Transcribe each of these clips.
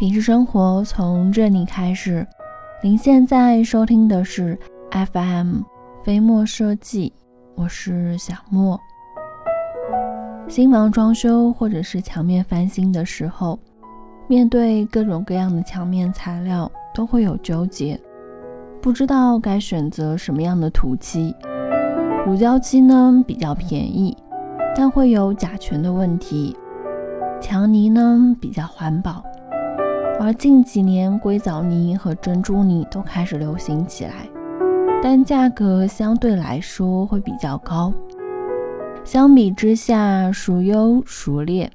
平时生活从这里开始。您现在收听的是 FM 飞墨设计，我是小莫。新房装修或者是墙面翻新的时候，面对各种各样的墙面材料，都会有纠结，不知道该选择什么样的涂漆。乳胶漆呢比较便宜，但会有甲醛的问题；墙泥呢比较环保。而近几年，硅藻泥和珍珠泥都开始流行起来，但价格相对来说会比较高。相比之下，孰优孰劣？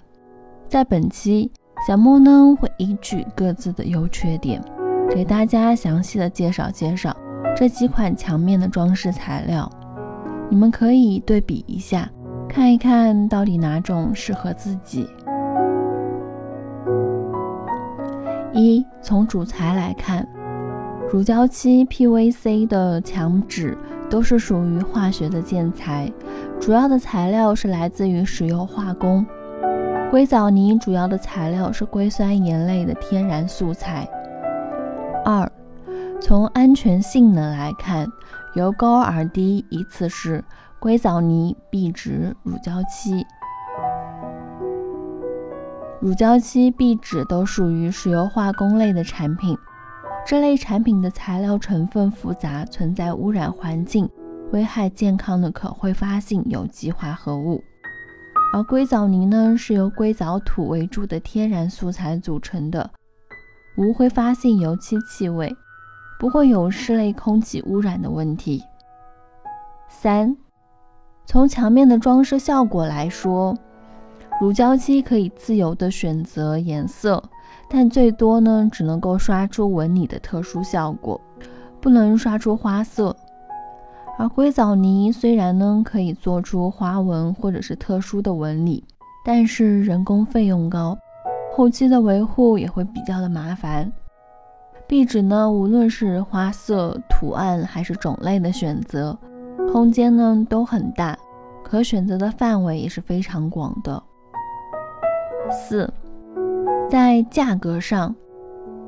在本期，小莫呢会依据各自的优缺点，给大家详细的介绍介绍这几款墙面的装饰材料。你们可以对比一下，看一看到底哪种适合自己。一从主材来看，乳胶漆、PVC 的墙纸都是属于化学的建材，主要的材料是来自于石油化工。硅藻泥主要的材料是硅酸盐类的天然素材。二从安全性能来看，由高而低依次是硅藻泥、壁纸、乳胶漆。乳胶漆、壁纸都属于石油化工类的产品，这类产品的材料成分复杂，存在污染环境、危害健康的可挥发性有机化合物。而硅藻泥呢，是由硅藻土为主的天然素材组成的，无挥发性油漆气味，不会有室内空气污染的问题。三，从墙面的装饰效果来说。乳胶漆可以自由的选择颜色，但最多呢只能够刷出纹理的特殊效果，不能刷出花色。而硅藻泥虽然呢可以做出花纹或者是特殊的纹理，但是人工费用高，后期的维护也会比较的麻烦。壁纸呢，无论是花色、图案还是种类的选择，空间呢都很大，可选择的范围也是非常广的。四，在价格上，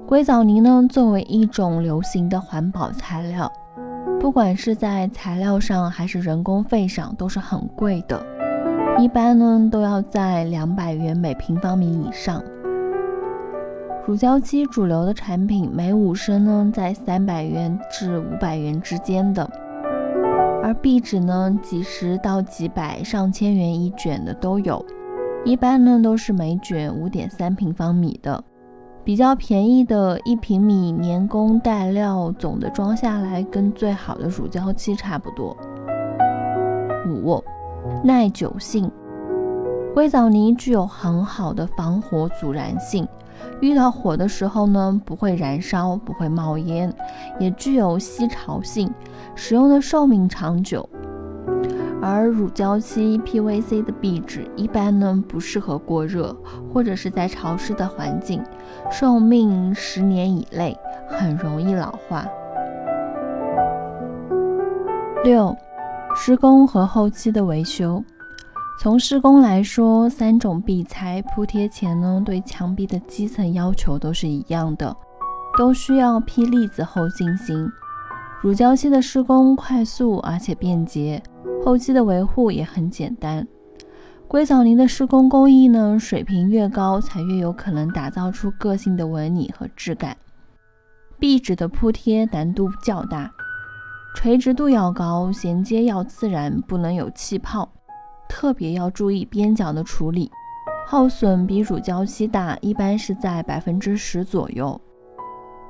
硅藻泥呢作为一种流行的环保材料，不管是在材料上还是人工费上都是很贵的，一般呢都要在两百元每平方米以上。乳胶漆主流的产品每五升呢在三百元至五百元之间的，而壁纸呢几十到几百、上千元一卷的都有。一般呢都是每卷五点三平方米的，比较便宜的一平米年工带料，总的装下来跟最好的乳胶漆差不多。五，耐久性，硅藻泥具有很好的防火阻燃性，遇到火的时候呢不会燃烧，不会冒烟，也具有吸潮性，使用的寿命长久。而乳胶漆、PVC 的壁纸一般呢不适合过热或者是在潮湿的环境，寿命十年以内，很容易老化。六、施工和后期的维修。从施工来说，三种壁材铺贴前呢，对墙壁的基层要求都是一样的，都需要批粒子后进行。乳胶漆的施工快速而且便捷。后期的维护也很简单。硅藻泥的施工工艺呢，水平越高，才越有可能打造出个性的纹理和质感。壁纸的铺贴难度较大，垂直度要高，衔接要自然，不能有气泡，特别要注意边角的处理。耗损比乳胶漆大，一般是在百分之十左右。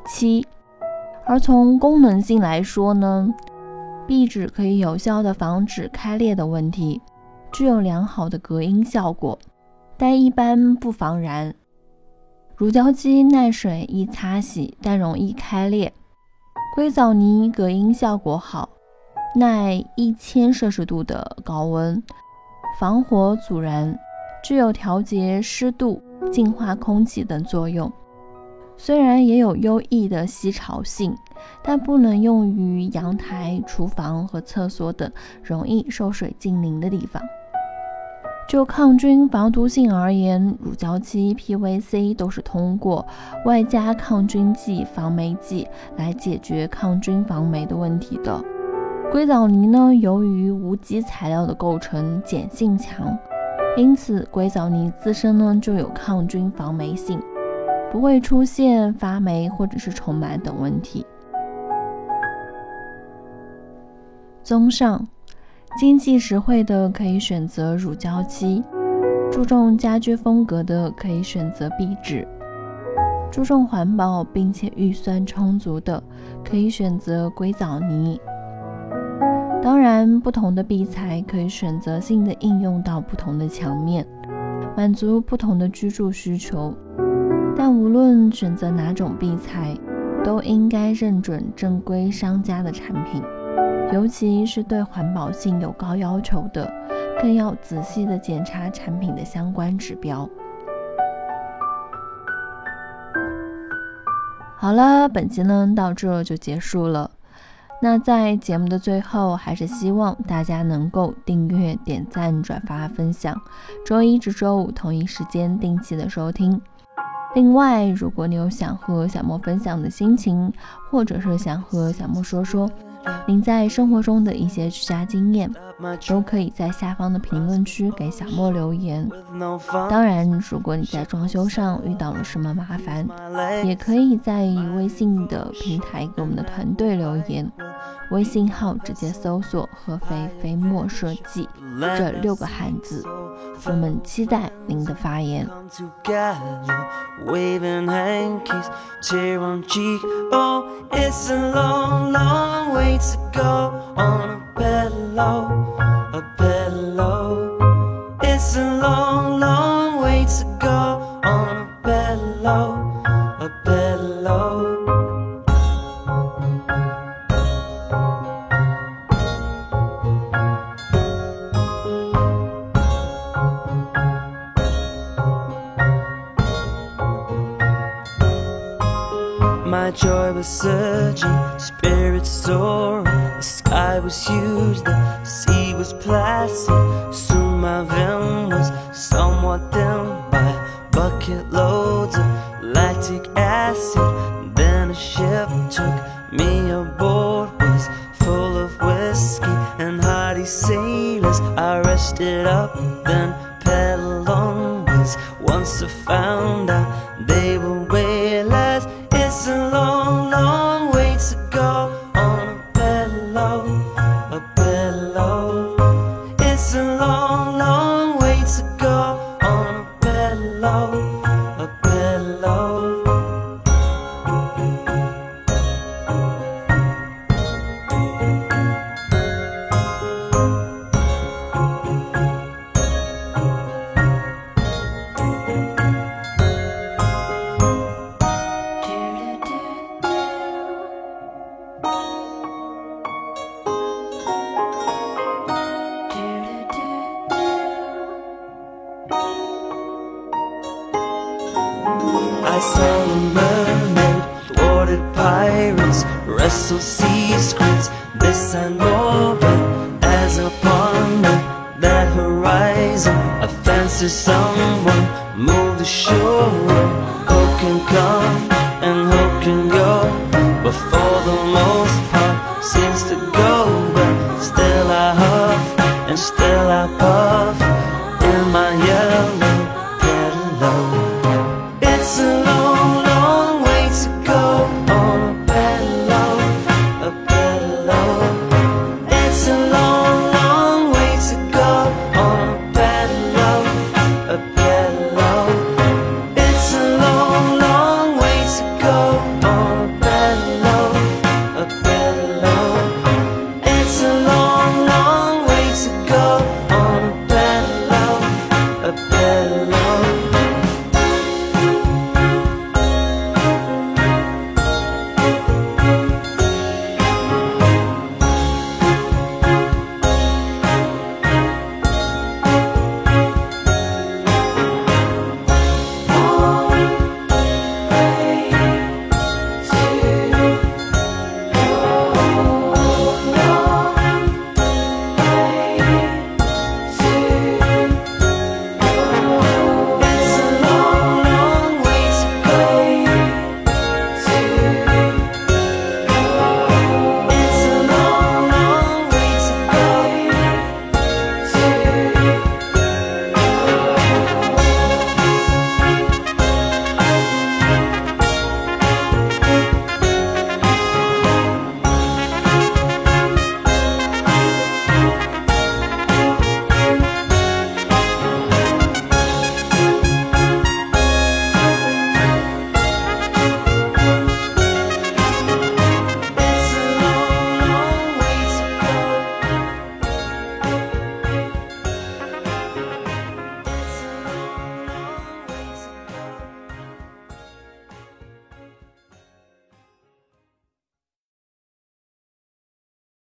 七，而从功能性来说呢？壁纸可以有效的防止开裂的问题，具有良好的隔音效果，但一般不防燃。乳胶漆耐水易擦洗，但容易开裂。硅藻泥隔音效果好，耐一千摄氏度的高温，防火阻燃，具有调节湿度、净化空气等作用。虽然也有优异的吸潮性。但不能用于阳台、厨房和厕所等容易受水浸淋的地方。就抗菌防毒性而言，乳胶漆、PVC 都是通过外加抗菌剂、防霉剂来解决抗菌防霉的问题的。硅藻泥呢，由于无机材料的构成，碱性强，因此硅藻泥自身呢就有抗菌防霉性，不会出现发霉或者是虫螨等问题。综上。经济实惠的可以选择乳胶漆，注重家居风格的可以选择壁纸，注重环保并且预算充足的可以选择硅藻泥。当然，不同的壁材可以选择性的应用到不同的墙面，满足不同的居住需求。但无论选择哪种壁材，都应该认准正规商家的产品。尤其是对环保性有高要求的，更要仔细的检查产品的相关指标。好了，本期呢到这就结束了。那在节目的最后，还是希望大家能够订阅、点赞、转发、分享，周一至周五同一时间定期的收听。另外，如果你有想和小莫分享的心情，或者是想和小莫说说。您在生活中的一些居家经验，都可以在下方的评论区给小莫留言。当然，如果你在装修上遇到了什么麻烦，也可以在微信的平台给我们的团队留言。微信号直接搜索“合肥飞墨设计”这六个汉字，我们期待您的发言。Was surging, spirits soaring. The sky was huge, the sea was placid. Soon my vision was somewhat dimmed by bucket loads of lactic acid. Then a ship took me aboard, was full of whiskey and hearty sailors. I rested up, then pedaled onwards. Once I found I saw a mermaid, thwarted pirates, wrestle sea squids. This I know, but as upon ponder that horizon, I fancy someone move the shore. Who can come and who can go? But for the most part, seems to